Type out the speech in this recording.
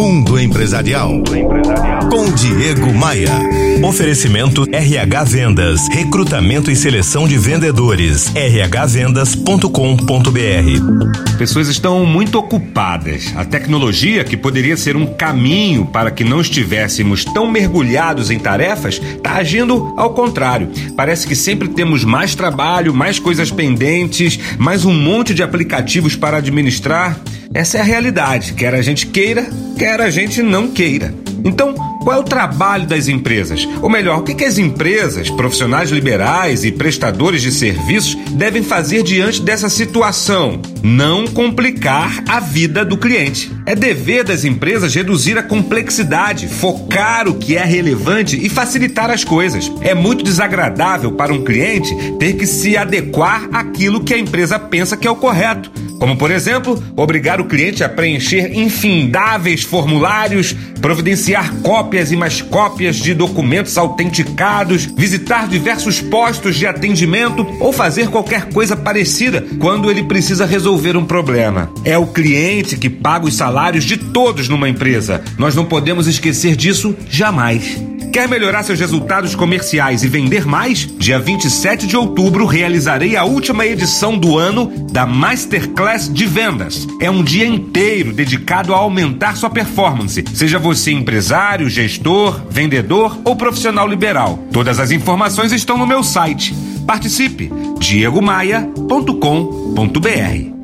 Mundo Empresarial. Com Diego Maia. Oferecimento RH Vendas. Recrutamento e seleção de vendedores. rhvendas.com.br. Pessoas estão muito ocupadas. A tecnologia, que poderia ser um caminho para que não estivéssemos tão mergulhados em tarefas, está agindo ao contrário. Parece que sempre temos mais trabalho, mais coisas pendentes, mais um monte de aplicativos para administrar. Essa é a realidade, quer a gente queira, quer a gente não queira. Então, qual é o trabalho das empresas? Ou melhor, o que, as empresas, profissionais liberais e prestadores de serviços devem fazer diante dessa situação? Não complicar a vida do cliente. É dever das empresas reduzir a complexidade, focar o que é relevante e facilitar as coisas. É muito desagradável para um cliente ter que se adequar àquilo que a empresa pensa que é o correto. Como, por exemplo, obrigar o cliente a preencher infindáveis formulários, providenciar cópias e mais cópias de documentos autenticados, visitar diversos postos de atendimento ou fazer qualquer coisa parecida quando ele precisa resolver um problema. É o cliente que paga os salários de todos numa empresa. Nós não podemos esquecer disso jamais. Quer melhorar seus resultados comerciais e vender mais? Dia 27 de outubro realizarei a última edição do ano da Masterclass de Vendas. É um dia inteiro dedicado a aumentar sua performance, seja você empresário, gestor, vendedor ou profissional liberal. Todas as informações estão no meu site. Participe! diegomaia.com.br